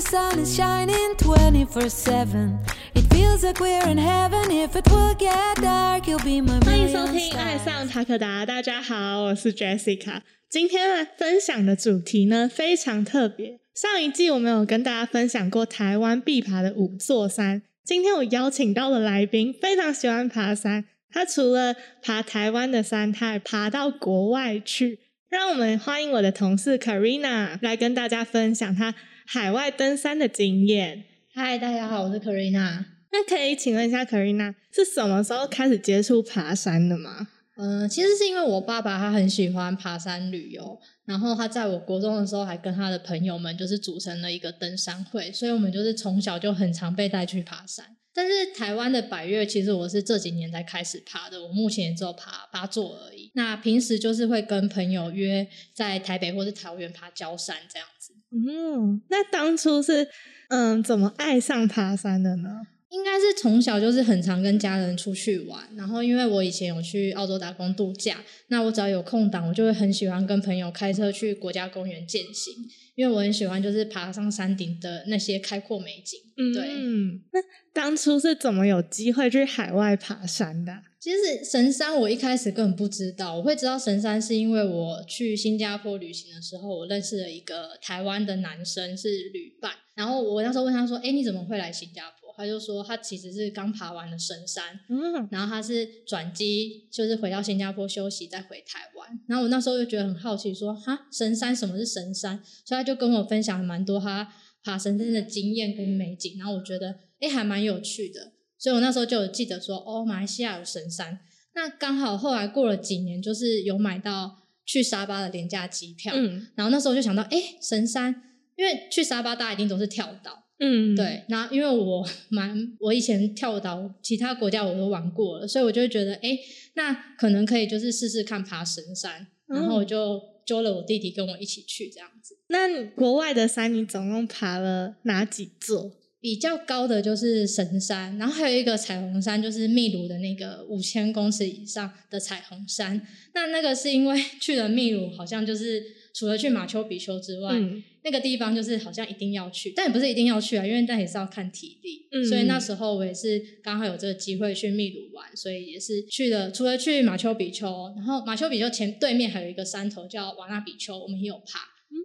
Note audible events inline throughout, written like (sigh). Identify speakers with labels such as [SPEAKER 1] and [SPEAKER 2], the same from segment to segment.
[SPEAKER 1] the sun is shining 24 7. It feels like we're in heaven. If it will get dark, you'll be my
[SPEAKER 2] 欢迎收听《爱.上塔可达》，大家好，我是 Jessica。今天分享的主题呢非常特别。上一季我们有跟大家分享过台湾必爬的五座山，今天我邀请到的来宾非常喜欢爬山，他除了爬台湾的山，他还爬到国外去。让我们欢迎我的同事 Karina 来跟大家分享她海外登山的经验。
[SPEAKER 3] 嗨，大家好，我是 Karina。
[SPEAKER 2] 那可以请问一下 Karina 是什么时候开始接触爬山的吗？
[SPEAKER 3] 嗯、其实是因为我爸爸他很喜欢爬山旅游，然后他在我国中的时候还跟他的朋友们就是组成了一个登山会，所以我们就是从小就很常被带去爬山。但是台湾的百越，其实我是这几年才开始爬的，我目前也只有爬八座而已。那平时就是会跟朋友约在台北或是桃园爬焦山这样子。
[SPEAKER 2] 嗯，那当初是嗯怎么爱上爬山的呢？
[SPEAKER 3] 应该是从小就是很常跟家人出去玩，然后因为我以前有去澳洲打工度假，那我只要有空档，我就会很喜欢跟朋友开车去国家公园践行，因为我很喜欢就是爬上山顶的那些开阔美景。对，
[SPEAKER 2] 嗯，那当初是怎么有机会去海外爬山的啊？
[SPEAKER 3] 其实神山我一开始根本不知道，我会知道神山是因为我去新加坡旅行的时候，我认识了一个台湾的男生是旅伴，然后我那时候问他说：“哎，你怎么会来新加坡？”他就说他其实是刚爬完了神山，
[SPEAKER 2] 嗯
[SPEAKER 3] 然后他是转机，就是回到新加坡休息，再回台湾。然后我那时候就觉得很好奇说哈，神山什么是神山？所以他就跟我分享了蛮多他爬神山的经验跟美景。然后我觉得哎还蛮有趣的，所以我那时候就有记得说，哦，马来西亚有神山。那刚好后来过了几年，就是有买到去沙巴的廉价机票。
[SPEAKER 2] 嗯
[SPEAKER 3] 然后那时候就想到，诶，神山，因为去沙巴大家一定都是跳岛。
[SPEAKER 2] 嗯，
[SPEAKER 3] 对，那因为我 (laughs) 蛮，我以前跳岛其他国家我都玩过了，所以我就会觉得，哎，那可能可以就是试试看爬神山，然后我就揪了我弟弟跟我一起去这样子。
[SPEAKER 2] 那你国外的山你总共爬了哪几座？
[SPEAKER 3] 比较高的就是神山，然后还有一个彩虹山，就是秘鲁的那个五千公尺以上的彩虹山。那那个是因为 (laughs) 去了秘鲁，好像就是除了去马丘比丘之外，
[SPEAKER 2] 嗯
[SPEAKER 3] 那个地方就是好像一定要去，但也不是一定要去啊，因为但也是要看体力。
[SPEAKER 2] 嗯
[SPEAKER 3] 所以那时候我也是刚好有这个机会去秘鲁玩，所以也是去了。除了去马丘比丘，然后马丘比丘前对面还有一个山头叫瓦纳比丘，我们也有爬。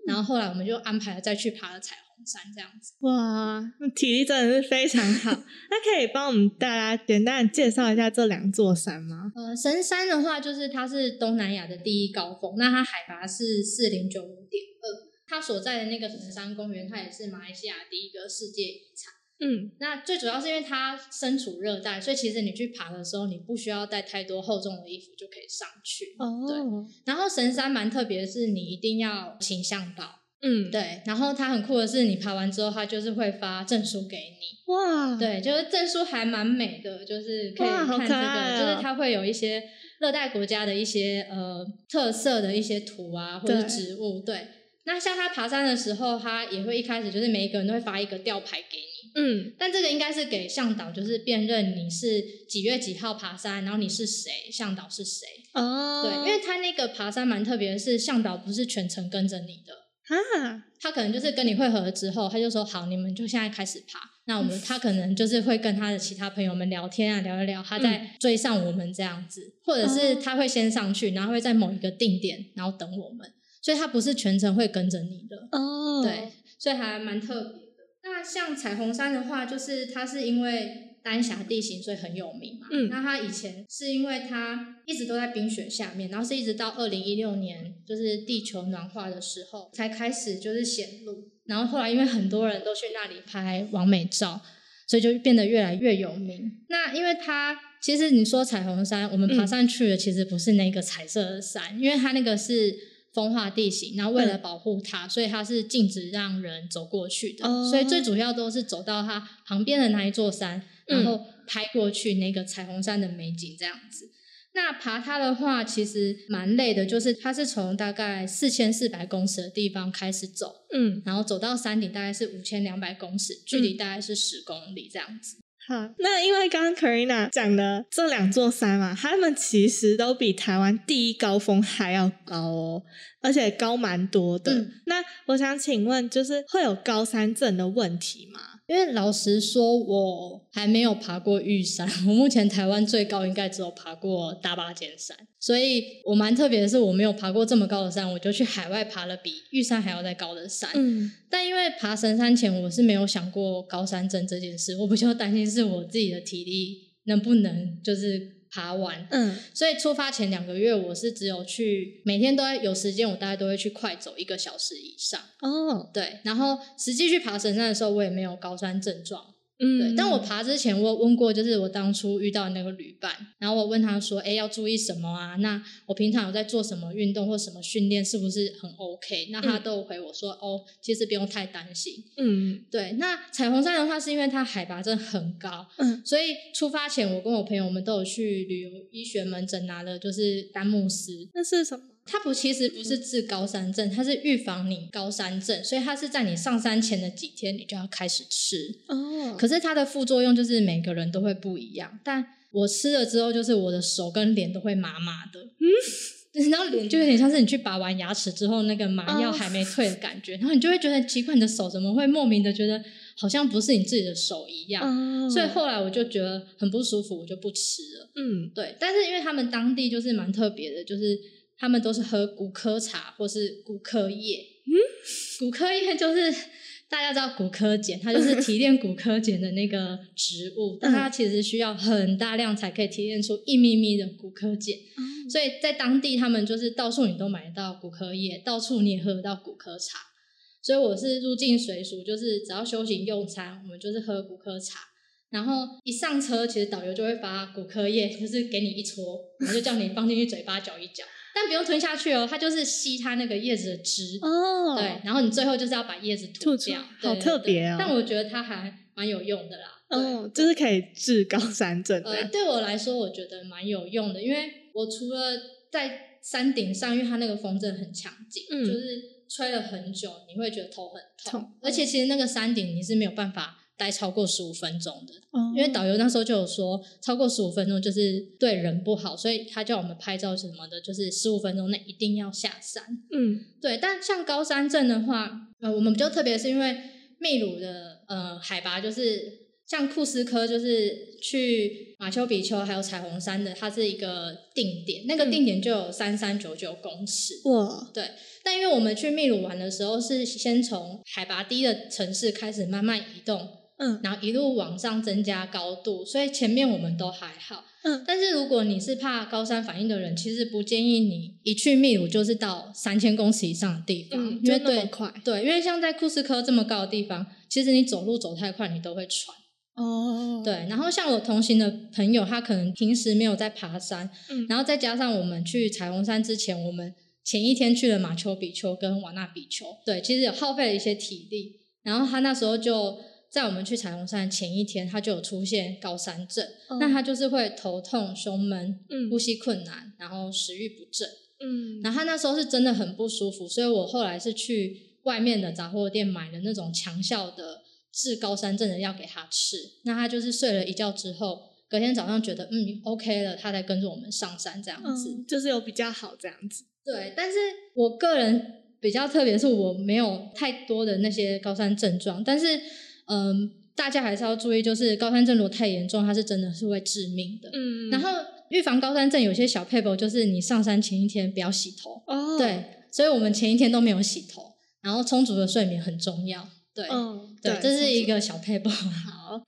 [SPEAKER 3] 然后后来我们就安排了再去爬了彩虹山这样子。
[SPEAKER 2] 哇，那体力真的是非常好。(laughs) 那可以帮我们大家简单的介绍一下这两座山吗？
[SPEAKER 3] 呃，神山的话，就是它是东南亚的第一高峰，那它海拔是四零九五点二，它所在的那个神山公园，它也是马来西亚第一个世界遗产。
[SPEAKER 2] 嗯
[SPEAKER 3] 那最主要是因为它身处热带，所以其实你去爬的时候，你不需要带太多厚重的衣服就可以上去。
[SPEAKER 2] 哦，对
[SPEAKER 3] 然后神山蛮特别的是，你一定要请向导，
[SPEAKER 2] 嗯，
[SPEAKER 3] 对。然后它很酷的是，你爬完之后，它就是会发证书给你，
[SPEAKER 2] 哇，，
[SPEAKER 3] 对，就是证书还蛮美的，就是可以看这个，就是它会有一些热带国家的一些呃特色的一些图啊，或者植物，对。那像他爬山的时候，他也会一开始就是每一个人都会发一个吊牌给你，
[SPEAKER 2] 嗯。
[SPEAKER 3] 但这个应该是给向导，就是辨认你是几月几号爬山，然后你是谁，向导是谁。
[SPEAKER 2] 哦，
[SPEAKER 3] 对，因为他那个爬山蛮特别的是，向导不是全程跟着你的，
[SPEAKER 2] 啊，
[SPEAKER 3] 他可能就是跟你会合之后，他就说好，你们就现在开始爬。那我们他可能就是会跟他的其他朋友们聊天啊，聊一聊，他在追上我们这样子，或者是他会先上去，然后会在某一个定点，然后等我们，所以他不是全程会跟着你的。
[SPEAKER 2] 哦，
[SPEAKER 3] 对，所以还蛮特别的。那像彩虹山的话，就是它是因为丹霞地形，所以很有名嘛。
[SPEAKER 2] 嗯
[SPEAKER 3] 那它以前是因为它一直都在冰雪下面，然后是一直到二零一六年，就是地球暖化的时候，才开始就是显露。然后后来因为很多人都去那里拍完美照，所以就变得越来越有名。那因为它其实你说彩虹山，我们爬
[SPEAKER 2] 嗯
[SPEAKER 3] 上去的其实不是那个彩色的山，因为它那个是风化地形，然后为了
[SPEAKER 2] 嗯
[SPEAKER 3] 保护它，所以它是禁止让人走过去的。
[SPEAKER 2] 哦
[SPEAKER 3] 所以最主要都是走到它旁边的那一座山，
[SPEAKER 2] 嗯
[SPEAKER 3] 然后拍过去那个彩虹山的美景这样子。那爬它的话，其实蛮累的，就是它是从大概四千四百公尺的地方开始走，
[SPEAKER 2] 嗯，
[SPEAKER 3] 然后走到山顶大概是五千两百公尺，距离大概是十公里这样子。
[SPEAKER 2] 好，那因为刚刚 Karina 讲的这两座山嘛，它们其实都比台湾第一高峰还要高哦，而且高蛮多的。
[SPEAKER 3] 嗯
[SPEAKER 2] 那我想请问，就是会有高山症的问题吗？
[SPEAKER 3] 因为老实说，我还没有爬过玉山，(laughs) 我目前台湾最高应该只有爬过大巴尖山，所以我蛮特别的是，我没有爬过这么高的山，我就去海外爬了比玉山还要再高的山。
[SPEAKER 2] 嗯
[SPEAKER 3] 但因为爬神山前，我是没有想过高山症这件事，我比较担心是我自己的体力能不能就是爬完。
[SPEAKER 2] 嗯
[SPEAKER 3] 所以出发前两个月，我是只有去每天都在有时间，我大概都会去快走一个小时以上。
[SPEAKER 2] 哦
[SPEAKER 3] 对，然后实际去爬神山的时候，我也没有高山症状。
[SPEAKER 2] 嗯，
[SPEAKER 3] 对，但我爬之前，我有问过，就是我当初遇到那个旅伴，然后我问他说：“哎，要注意什么啊？那我平常有在做什么运动或什么训练，是不是很 OK？” 那他
[SPEAKER 2] 嗯
[SPEAKER 3] 都有回我说：“哦，其实不用太担心。
[SPEAKER 2] 嗯”
[SPEAKER 3] 对，那彩虹山的话，是因为它海拔真的很高，
[SPEAKER 2] 嗯
[SPEAKER 3] 所以出发前，我跟我朋友我们都有去旅游医学门诊拿了就是丹木斯，
[SPEAKER 2] 那是什么？
[SPEAKER 3] 它不其实不是治高山症，它是预防你高山症，所以它是在你上山前的几天你就要开始吃。
[SPEAKER 2] 哦，
[SPEAKER 3] 可是它的副作用就是每个人都会不一样，但我吃了之后，就是我的手跟脸都会麻麻的，嗯，然后脸就有点像是你去拔完牙齿之后那个麻药
[SPEAKER 2] 哦
[SPEAKER 3] 还没退的感觉，然后你就会觉得奇怪，你的手怎么会莫名的觉得好像不是你自己的手一样，
[SPEAKER 2] 哦，
[SPEAKER 3] 所以后来我就觉得很不舒服，我就不吃了。
[SPEAKER 2] 嗯
[SPEAKER 3] 对，但是因为他们当地就是蛮特别的，就是他们都是喝骨科茶或是骨科液。嗯，骨科液就是大家知道骨科碱，它就是提炼骨科碱的那个植物，但它其实需要很大量才可以提炼出一咪咪的骨科碱。所以在当地，他们就是到处你都买得到骨科液，到处你也喝得到骨科茶。所以我是入境随俗，就是只要休息用餐，我们就是喝骨科茶。然后一上车，其实导游就会发骨科液，就是给你一撮，然后就叫你放进去嘴巴嚼一嚼，但不用吞下去哦，它就是吸它那个叶子的汁。
[SPEAKER 2] 哦，
[SPEAKER 3] 对，然后你最后就是要把叶子
[SPEAKER 2] 吐出
[SPEAKER 3] 掉，
[SPEAKER 2] 好特别哦
[SPEAKER 3] 但我觉得它还蛮有用的啦。嗯
[SPEAKER 2] 哦，就是可以治高山症
[SPEAKER 3] 呃，对我来说，我觉得蛮有用的，因为我除了在山顶上，因为它那个风真的很强劲，
[SPEAKER 2] 嗯
[SPEAKER 3] 就是吹了很久，你会觉得头很痛，
[SPEAKER 2] 痛
[SPEAKER 3] 而且其实那个山顶你是没有办法待超过十五分钟的，
[SPEAKER 2] 哦
[SPEAKER 3] 因为导游那时候就有说，超过十五分钟就是对人不好，所以他叫我们拍照什么的，就是十五分钟内一定要下山。
[SPEAKER 2] 嗯
[SPEAKER 3] 对，但像高山镇的话，呃，我们比较特别是因为秘鲁的呃海拔就是像库斯科，就是去马丘比丘还有彩虹山的，它是一个定点，那个
[SPEAKER 2] 嗯
[SPEAKER 3] 定点就有三三九九公尺。
[SPEAKER 2] 哇，
[SPEAKER 3] 对，但因为我们去秘鲁玩的时候是先从海拔低的城市开始慢慢移动，
[SPEAKER 2] 嗯
[SPEAKER 3] 然后一路往上增加高度，所以前面我们都还好。
[SPEAKER 2] 嗯
[SPEAKER 3] 但是如果你是怕高山反应的人，其实不建议你一去秘鲁就是到三千公尺以上的地方，
[SPEAKER 2] 嗯，
[SPEAKER 3] 因为对
[SPEAKER 2] 快
[SPEAKER 3] 对，因为像在库斯科这么高的地方，其实你走路走太快，你都会喘。
[SPEAKER 2] 哦，
[SPEAKER 3] 对，然后像我同行的朋友，他可能平时没有在爬山，
[SPEAKER 2] 嗯
[SPEAKER 3] 然后再加上我们去彩虹山之前，我们前一天去了马丘比丘跟瓦纳比丘，对，其实有耗费了一些体力。然后他那时候就在我们去彩虹山前一天，他就有出现高山症，
[SPEAKER 2] 哦
[SPEAKER 3] 那他就是会头痛、胸闷、
[SPEAKER 2] 嗯
[SPEAKER 3] 呼吸困难，然后食欲不振。
[SPEAKER 2] 嗯
[SPEAKER 3] 然后他那时候是真的很不舒服，所以我后来是去外面的杂货店买了那种强效的治高山症的药给他吃。那他就是睡了一觉之后，隔天早上觉得嗯 OK 了，他才跟着我们上山这样子。
[SPEAKER 2] 嗯，就是有比较好这样子。
[SPEAKER 3] 对，但是我个人比较特别，是我没有太多的那些高山症状，但是嗯，大家还是要注意，就是高山症如果太严重，它是真的是会致命的。
[SPEAKER 2] 嗯
[SPEAKER 3] 然后预防高山症有些小配博，就是你上山前一天不要洗头。
[SPEAKER 2] 哦，
[SPEAKER 3] 对，所以我们前一天都没有洗头，然后充足的睡眠很重要。对，
[SPEAKER 2] 嗯，
[SPEAKER 3] 对，这是一
[SPEAKER 2] 个
[SPEAKER 3] 个小配博。
[SPEAKER 2] 好。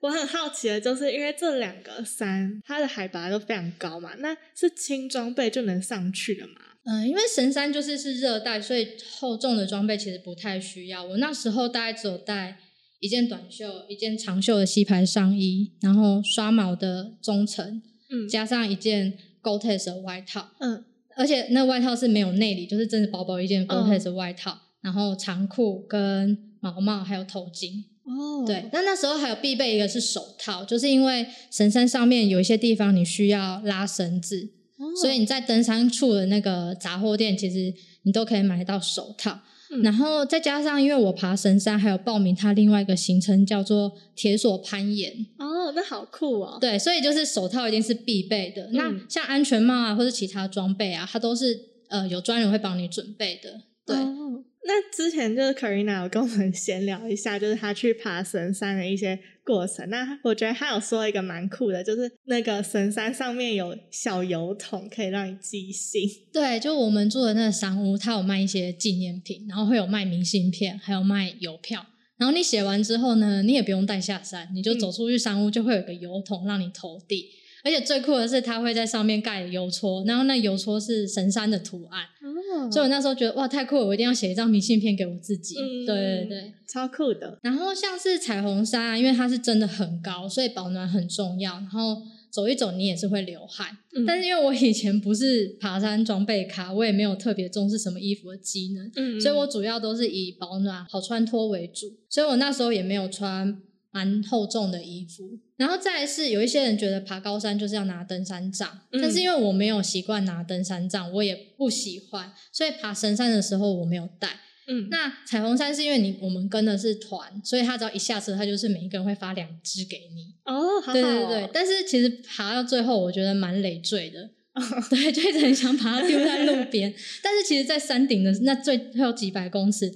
[SPEAKER 2] 我很好奇的就是，因为这两个山它的海拔都非常高嘛，那是轻装备就能上去了吗？
[SPEAKER 3] 嗯，因为神山就是是热带，所以厚重的装备其实不太需要。我那时候大概只有带一件短袖、一件长袖的西牌上衣，然后刷毛的中层，
[SPEAKER 2] 嗯
[SPEAKER 3] 加上一件 Gore-Tex 的外套，
[SPEAKER 2] 嗯
[SPEAKER 3] 而且那外套是没有内里，就是真的薄薄一件
[SPEAKER 2] 嗯
[SPEAKER 3] Gore-Tex 的外套，然后长裤跟毛帽还有头巾。
[SPEAKER 2] 哦
[SPEAKER 3] 对，那那时候还有必备一个是手套，就是因为神山上面有一些地方你需要拉绳子，
[SPEAKER 2] 哦
[SPEAKER 3] 所以你在登山处的那个杂货店，其实你都可以买到手套。
[SPEAKER 2] 嗯
[SPEAKER 3] 然后再加上因为我爬神山，还有报名它另外一个行程叫做铁索攀岩，
[SPEAKER 2] 哦，那好酷哦。
[SPEAKER 3] 对，所以就是手套一定是必备的。那
[SPEAKER 2] 嗯
[SPEAKER 3] 像安全帽啊，或者其他装备啊，它都是呃有专人会帮你准备的。对，
[SPEAKER 2] 哦那之前就是 Karina 有跟我们闲聊一下，就是她去爬神山的一些过程。那我觉得他有说一个蛮酷的，就是那个神山上面有小油桶，可以让你寄信。
[SPEAKER 3] 对，就我们住的那个山屋，它有卖一些纪念品，然后会有卖明信片，还有卖邮票。然后你写完之后呢，你也不用带下山，你就
[SPEAKER 2] 嗯
[SPEAKER 3] 走出去山屋，就会有个邮筒让你投递。而且最酷的是，它会在上面盖邮戳，然后那邮戳是神山的图案，
[SPEAKER 2] 哦
[SPEAKER 3] 所以我那时候觉得哇太酷了，我一定要写一张明信片给我自己。
[SPEAKER 2] 嗯
[SPEAKER 3] 对对对。
[SPEAKER 2] 超酷的。
[SPEAKER 3] 然后像是彩虹山啊，因为它是真的很高，所以保暖很重要。然后走一走，你也是会流汗。
[SPEAKER 2] 嗯
[SPEAKER 3] 但是因为我以前不是爬山装备咖，我也没有特别重视什么衣服的机能，
[SPEAKER 2] 嗯
[SPEAKER 3] 所以我主要都是以保暖、好穿脱为主。所以我那时候也没有穿蛮厚重的衣服。然后再来是有一些人觉得爬高山就是要拿登山杖，
[SPEAKER 2] 嗯
[SPEAKER 3] 但是因为我没有习惯拿登山杖，我也不喜欢，所以爬神山的时候我没有带。
[SPEAKER 2] 嗯，
[SPEAKER 3] 那彩虹山是因为你我们跟的是团，所以他只要一下车，他就是每一个人会发两支给你。
[SPEAKER 2] 哦，好好、哦，
[SPEAKER 3] 对对对，但是其实爬到最后，我觉得蛮累赘的。(laughs) 对，就一直很想把它丢在路边。(laughs) 但是其实，在山顶的那最后几百公尺，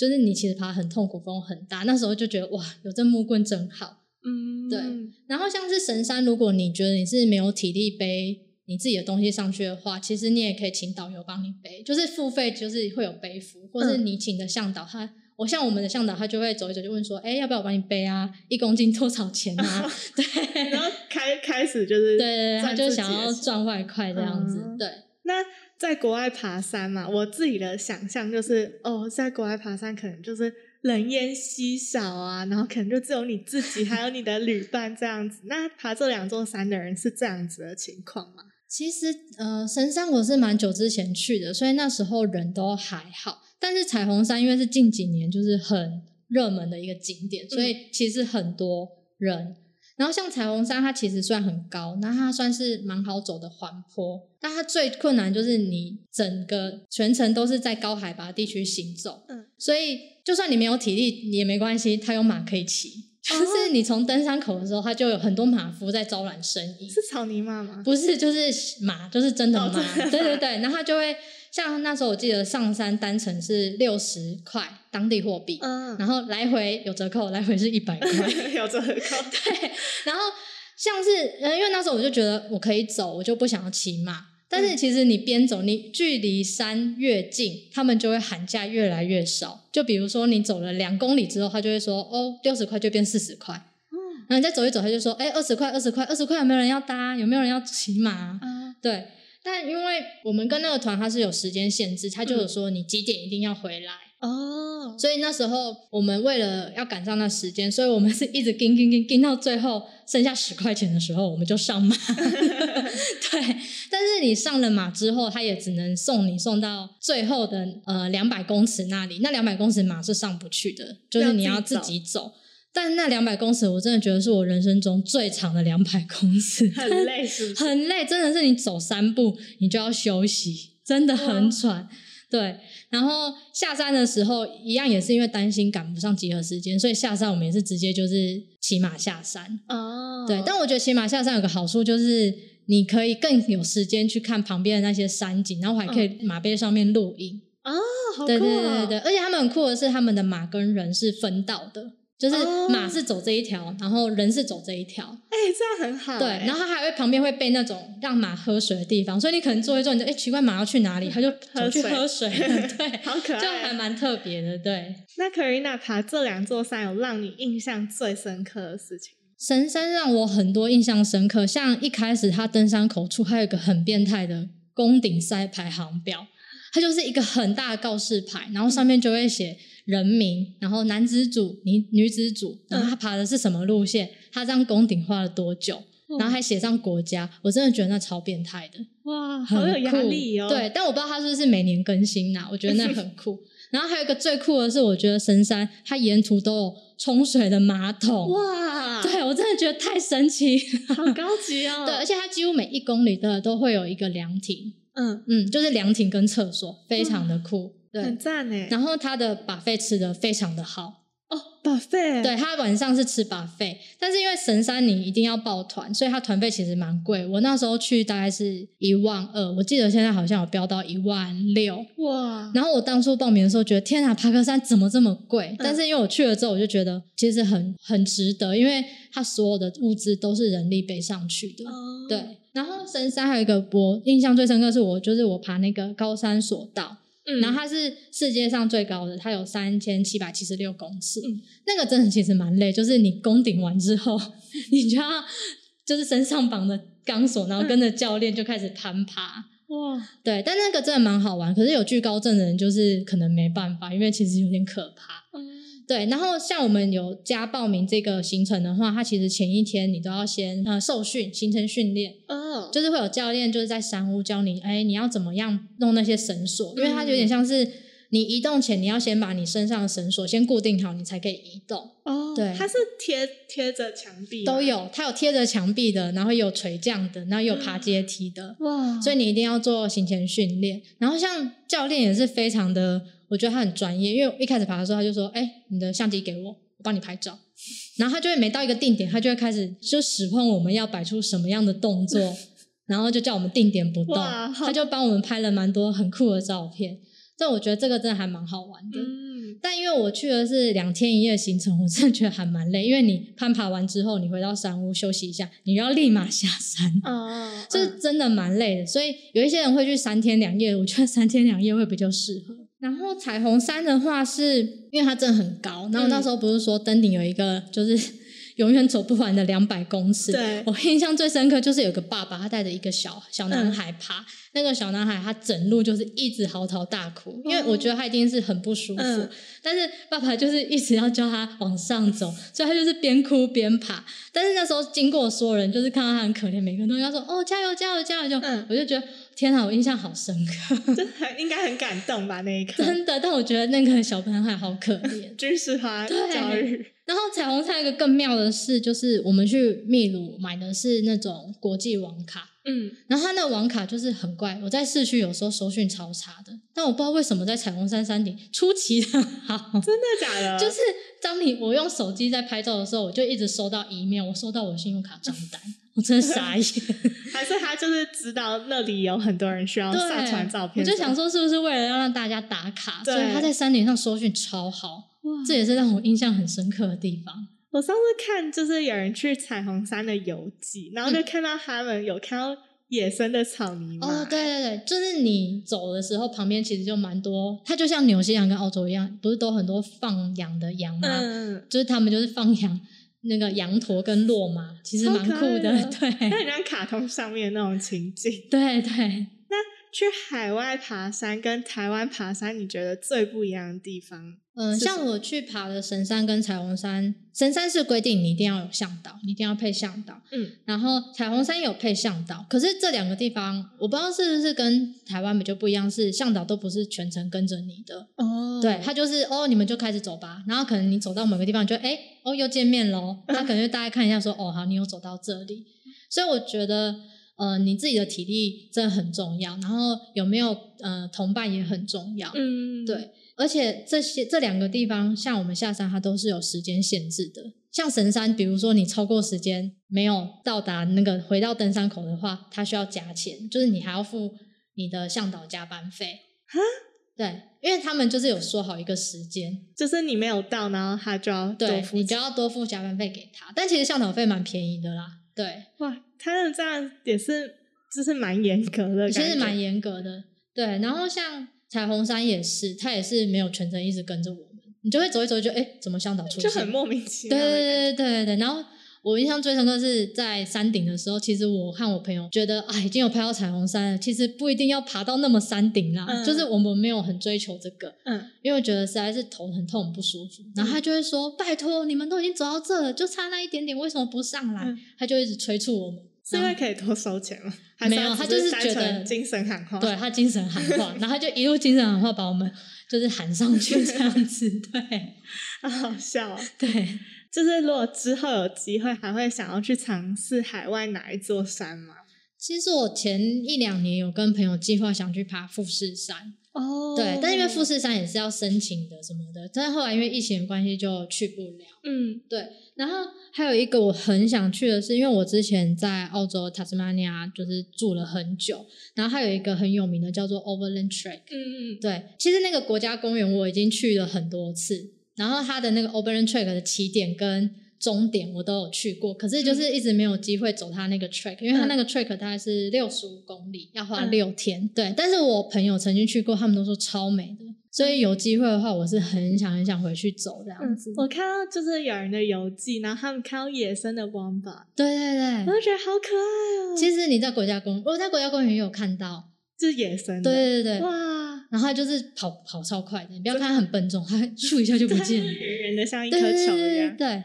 [SPEAKER 3] 就是你其实爬很痛苦，风很大。那时候就觉得哇，有这木棍真好。
[SPEAKER 2] 嗯，
[SPEAKER 3] 对然后像是神山，如果你觉得你是没有体力背你自己的东西上去的话，其实你也可以请导游帮你背，就是付费，就是会有背服，或是你请的向导他。我像我们的向导，他就会走一走，就问说：“哎，要不要我帮你背啊？一公斤多少钱啊？” (laughs) 对，
[SPEAKER 2] 然后开开始就是
[SPEAKER 3] 对他就想要赚外快这样子。
[SPEAKER 2] 嗯
[SPEAKER 3] 对，
[SPEAKER 2] 那在国外爬山嘛，我自己的想象就是，哦，在国外爬山可能就是人烟稀少啊，然后可能就只有你自己还有你的旅伴这样子。(laughs) 那爬这两座山的人是这样子的情况吗？
[SPEAKER 3] 其实呃，神山我是蛮久之前去的，所以那时候人都还好。但是彩虹山因为是近几年就是很热门的一个景点，所以其实很多人。然后像彩虹山，它其实算很高，那它算是蛮好走的缓坡。但它最困难就是你整个全程都是在高海拔地区行走，
[SPEAKER 2] 嗯，
[SPEAKER 3] 所以就算你没有体力也没关系，它有马可以骑。就是你从登山口的时候，它就有很多马夫在招揽生意。
[SPEAKER 2] 是草泥马吗？
[SPEAKER 3] 不是，就是马，就是真的
[SPEAKER 2] 哦
[SPEAKER 3] 马。
[SPEAKER 2] 真的马
[SPEAKER 3] 对对对，然后它就会像那时候我记得上山单程是六十块当地货币，
[SPEAKER 2] 嗯，
[SPEAKER 3] 然后来回有折扣，来回是一百块。(laughs)
[SPEAKER 2] 有折扣。(laughs)
[SPEAKER 3] 对，然后像是呃，因为那时候我就觉得我可以走，我就不想要骑马。但是其实你边走，你距离山越近，他们就会喊价越来越少。就比如说你走了两公里之后，他就会说哦，六十块就变四十块。
[SPEAKER 2] 嗯
[SPEAKER 3] 然后你再走一走，他就说：“哎，二十块，二十块，二十块，有没有人要搭？有没有人要骑马？”
[SPEAKER 2] 啊，
[SPEAKER 3] 对，但因为我们跟那个团它是有时间限制，他就
[SPEAKER 2] 嗯
[SPEAKER 3] 有说你几点一定要回来，
[SPEAKER 2] 哦，
[SPEAKER 3] 所以那时候我们为了要赶上那时间，所以我们是一直跟跟跟跟到最后剩下十块钱的时候，我们就上马。(laughs) 对，但是你上了马之后，他也只能送你送到最后的呃两百公尺那里，那两百公尺马是上不去的，就是你要自己走。但那两百公尺，我真的觉得是我人生中最长的两百公尺，(laughs)
[SPEAKER 2] 很累是不是？
[SPEAKER 3] 很累，真的是你走三步你就要休息，真的很喘。对，然后下山的时候一样也是因为担心赶不上集合时间，所以下山我们也是直接就是骑马下山。
[SPEAKER 2] 哦，
[SPEAKER 3] 对，但我觉得骑马下山有个好处就是你可以更有时间去看旁边的那些山景，然后还可以马背上面录影。
[SPEAKER 2] 哦，好酷、
[SPEAKER 3] 对对对对，而且他们很酷的是，他们的马跟人是分道的。就是
[SPEAKER 2] 哦。
[SPEAKER 3] 马是走这一条，然后人是走这一条，
[SPEAKER 2] 哎、这样很好、
[SPEAKER 3] 对，
[SPEAKER 2] 哎。
[SPEAKER 3] 然后它还会旁边会备那种让马喝水的地方，所以你可能坐一坐，你就哎奇怪马要去哪里，它就走去喝水，(laughs) 对，
[SPEAKER 2] 好可爱。
[SPEAKER 3] 就还蛮特别的，对。
[SPEAKER 2] 那 Karina 爬这两座山有让你印象最深刻的事情？
[SPEAKER 3] 神山让我很多印象深刻，像一开始它登山口处还有一个很变态的宫顶赛排行表，它就是一个很大的告示牌，然后上面就会写人名，然后男子组、女女子组，然后他爬的是什么路线，他这样宫顶花了多久，然后还写上国家，我真的觉得那超变态的。
[SPEAKER 2] 哇，好有压力哦。
[SPEAKER 3] 对，但我不知道他是不是每年更新呐、我觉得那 (laughs) 很酷。然后还有一个最酷的是，我觉得神山它沿途都有冲水的马桶。
[SPEAKER 2] 哇，
[SPEAKER 3] 对我真的觉得太神奇。
[SPEAKER 2] 好高级哦。(laughs)
[SPEAKER 3] 对，而且它几乎每一公里的都会有一个凉亭，
[SPEAKER 2] 嗯，
[SPEAKER 3] 嗯，就是凉亭跟厕所，非常的酷。对
[SPEAKER 2] 很，赞呢。
[SPEAKER 3] 然后他的把费吃的非常的好，
[SPEAKER 2] 哦，把费，
[SPEAKER 3] 对，他晚上是吃把费，但是因为神山你一定要报团，所以他团费其实蛮贵。我那时候去大概是一万二，我记得现在好像有飙到一万六。
[SPEAKER 2] 哇，
[SPEAKER 3] 然后我当初报名的时候觉得天啊，爬个山怎么这么贵？但是因为我去了之后，我就觉得其实很很值得，因为他所有的物资都是人力背上去的。
[SPEAKER 2] 哦，
[SPEAKER 3] 对，然后神山还有一个我印象最深刻是我就是我爬那个高山索道，
[SPEAKER 2] 嗯，
[SPEAKER 3] 然后它是世界上最高的，它有三千七百七十六公尺，
[SPEAKER 2] 嗯
[SPEAKER 3] 那个真的其实蛮累，就是你攻顶完之后，(laughs) 你就要就是身上绑着钢索，然后跟着教练就开始攀爬。
[SPEAKER 2] 哇，
[SPEAKER 3] 对，但那个真的蛮好玩，可是有惧高症的人就是可能没办法，因为其实有点可怕。
[SPEAKER 2] 嗯
[SPEAKER 3] 对，然后像我们有加报名这个行程的话，它其实前一天你都要先呃受训，行程训练，
[SPEAKER 2] 哦，
[SPEAKER 3] 就是会有教练就是在山屋教你，哎，你要怎么样弄那些绳索，因为它有
[SPEAKER 2] 嗯。
[SPEAKER 3] 点像是你移动前你要先把你身上的绳索先固定好，你才可以移动。
[SPEAKER 2] 哦，
[SPEAKER 3] 对
[SPEAKER 2] 它是贴贴着墙壁吗
[SPEAKER 3] 都，有，它有贴着墙壁的，然后有垂降的，然后有爬阶梯的，
[SPEAKER 2] 哇，
[SPEAKER 3] 所以你一定要做行前训练。然后像教练也是非常的，我觉得他很专业，因为我一开始爬的时候他就说：“哎，你的相机给我，我帮你拍照。(laughs) ”然后他就会每到一个定点，他就会开始就使唤我们要摆出什么样的动作，然后就叫我们定点不动，他就帮我们拍了蛮多很酷的照片。但我觉得这个真的还蛮好玩的。
[SPEAKER 2] 嗯，
[SPEAKER 3] 但因为我去的是两天一夜行程，我真的觉得还蛮累。因为你攀爬完之后，你回到山屋休息一下，你要立马下山，
[SPEAKER 2] 哦，
[SPEAKER 3] 这是真的蛮累的。所以有一些人会去三天两夜，我觉得三天两夜会比较适合。然后彩虹山的话是，因为它真的很高，然后那时候不是说登顶有一个就是永远走不完的两百公尺。
[SPEAKER 2] 对
[SPEAKER 3] 我印象最深刻就是有个爸爸，他带着一个小小男孩爬，那个小男孩他整路就是一直嚎啕大哭，因为我觉得他一定是很不舒服。
[SPEAKER 2] 嗯
[SPEAKER 3] 但是爸爸就是一直要叫他往上走，(laughs) 所以他就是边哭边爬。但是那时候经过所有人，就是看到他很可怜，每个人都跟他说：“哦，加油，加油，加油！”就、
[SPEAKER 2] 嗯
[SPEAKER 3] 我就觉得天啊，我印象好深刻，
[SPEAKER 2] 真的应该很感动吧？那一刻，
[SPEAKER 3] 真的。但我觉得那个小男孩好可怜。(laughs)
[SPEAKER 2] 军事化
[SPEAKER 3] 对
[SPEAKER 2] 教育，
[SPEAKER 3] 然后彩虹山有一个更妙的是，就是我们去秘鲁买的是那种国际网卡，
[SPEAKER 2] 嗯，
[SPEAKER 3] 然后它那个网卡就是很怪，我在市区有时候收讯超差的，但我不知道为什么在彩虹山山顶出奇的好。(laughs)
[SPEAKER 2] 真的假的？(laughs)
[SPEAKER 3] 就是当你我用手机在拍照的时候，我就一直收到 email，我收到我信用卡账单，我真的傻眼。(laughs)
[SPEAKER 2] 还是他就是知道那里有很多人需要，上传照片，
[SPEAKER 3] 我就想，说是不是为了要让大家打卡，所以他在山顶上收讯超好，
[SPEAKER 2] 哇
[SPEAKER 3] 这也是让我印象很深刻的地方。
[SPEAKER 2] 我上次看就是有人去彩虹山的游记，然后就看到他们有看到野生的草泥马，
[SPEAKER 3] 哦，对对对，就是你走的时候，旁边其实就蛮多，它就像纽西兰跟澳洲一样，不是都很多放养的羊吗？
[SPEAKER 2] 嗯，
[SPEAKER 3] 就是他们就是放养那个羊驼跟骆马，其实蛮酷
[SPEAKER 2] 超可爱的
[SPEAKER 3] 对 (laughs)
[SPEAKER 2] 那很像卡通上面那种情景。
[SPEAKER 3] 对对。
[SPEAKER 2] 去海外爬山跟台湾爬山，你觉得最不一样的地方？
[SPEAKER 3] 嗯，像我去爬的神山跟彩虹山，神山是规定你一定要有向导，你一定要配向导。
[SPEAKER 2] 嗯，
[SPEAKER 3] 然后彩虹山有配向导，可是这两个地方我不知道是不是跟台湾比较不一样，是向导都不是全程跟着你的，
[SPEAKER 2] 哦
[SPEAKER 3] 对他就是哦，你们就开始走吧，然后可能你走到某个地方就哎哦又见面喽，他可能就大概看一下说哦好，你有走到这里，所以我觉得呃你自己的体力真的很重要，然后有没有呃同伴也很重要，
[SPEAKER 2] 嗯，
[SPEAKER 3] 对，而且这些这两个地方，像我们下山，它都是有时间限制的。像神山，比如说你超过时间没有到达那个回到登山口的话，它需要加钱，就是你还要付你的向导加班费。
[SPEAKER 2] 哈，
[SPEAKER 3] 对，因为他们就是有说好一个时间，
[SPEAKER 2] 就是你没有到，然后他就要
[SPEAKER 3] 对。你就要多付加班费给他。但其实向导费蛮便宜的啦，对，
[SPEAKER 2] 哇，他们这样也是，就是蛮严格的，
[SPEAKER 3] 其实蛮严格的。对，然后像彩虹山也是，他也是没有全程一直跟着我们，你就会走一走就哎，怎么向导出现？
[SPEAKER 2] 就很莫名其妙
[SPEAKER 3] 对。对对对对，然后我印象最深刻是在山顶的时候，其实我和我朋友觉得啊，已经有拍到彩虹山了，其实不一定要爬到那么山顶啦，
[SPEAKER 2] 嗯
[SPEAKER 3] 就是我们没有很追求这个，
[SPEAKER 2] 嗯，
[SPEAKER 3] 因为我觉得实在是头很痛很不舒服。然后他就会说：“拜托，你们都已经走到这了，就差那一点点，为什么不上来？”
[SPEAKER 2] 嗯
[SPEAKER 3] 他就一直催促我们。
[SPEAKER 2] 是因为可以多收钱吗？(laughs) 还是
[SPEAKER 3] 没有他就是
[SPEAKER 2] 单
[SPEAKER 3] 觉得
[SPEAKER 2] 精神喊话。
[SPEAKER 3] 对他精神喊话，(laughs) 然后他就一路精神喊话把我们就是喊上去这样子，(laughs) 对
[SPEAKER 2] 好好笑、哦。
[SPEAKER 3] 对。
[SPEAKER 2] 就是如果之后有机会，还会想要去尝试海外哪一座山吗？
[SPEAKER 3] 其实我前一两年有跟朋友计划想去爬富士山，
[SPEAKER 2] 哦
[SPEAKER 3] 对，但因为富士山也是要申请的什么的，但是后来因为疫情的关系就去不了。
[SPEAKER 2] 嗯
[SPEAKER 3] 对，然后还有一个我很想去的是，因为我之前在澳洲塔斯马尼亚就是住了很久，然后还有一个很有名的叫做 Overland Track。
[SPEAKER 2] 嗯嗯
[SPEAKER 3] 对，其实那个国家公园我已经去了很多次，然后它的那个 Overland Track 的起点跟终点我都有去过，可是就是一直没有机会走他那个 track，因为他那个 track 大概是六十五公里，要花
[SPEAKER 2] 嗯
[SPEAKER 3] 六天。对，但是我朋友曾经去过，他们都说超美的，所以有机会的话，我是很想很想回去走这样
[SPEAKER 2] 嗯
[SPEAKER 3] 子。，
[SPEAKER 2] 我看到就是有人的游记，然后他们看到野生的 wombat，
[SPEAKER 3] 对对对，
[SPEAKER 2] 我就觉得好可爱哦。
[SPEAKER 3] 其实你在国家公，我在国家公园也有看到，
[SPEAKER 2] 就是野生的，
[SPEAKER 3] 对对对对，
[SPEAKER 2] 哇，
[SPEAKER 3] 然后它就是跑跑超快的，你不要看它很笨重，它咻一下就不见了。
[SPEAKER 2] 圆圆的像一颗球一样，
[SPEAKER 3] 对对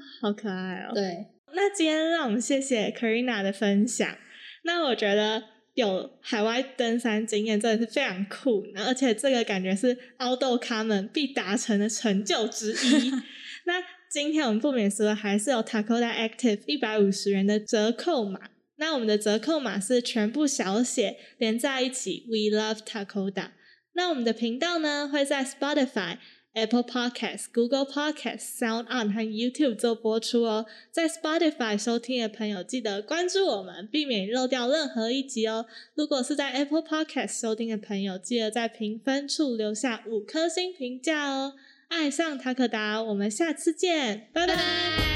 [SPEAKER 3] (laughs)
[SPEAKER 2] 好可爱哦。
[SPEAKER 3] 对，
[SPEAKER 2] 那今天让我们谢谢 Karina 的分享。那我觉得有海外登山经验真的是非常酷，而且这个感觉是凹豆咖们必达成的成就之一。(laughs) 那今天我们不免俗的还是有 Takoda Active 一百五十元的折扣码。那我们的折扣码是全部小写连在一起，We Love Takoda。那我们的频道呢会在 Spotify、Apple Podcast、Google Podcast、Sound On 和 YouTube 做播出哦。在 Spotify 收听的朋友，记得关注我们，避免漏掉任何一集哦。如果是在 Apple Podcast 收听的朋友，记得在评分处留下五颗星评价哦。爱上塔克达，我们下次见，拜拜。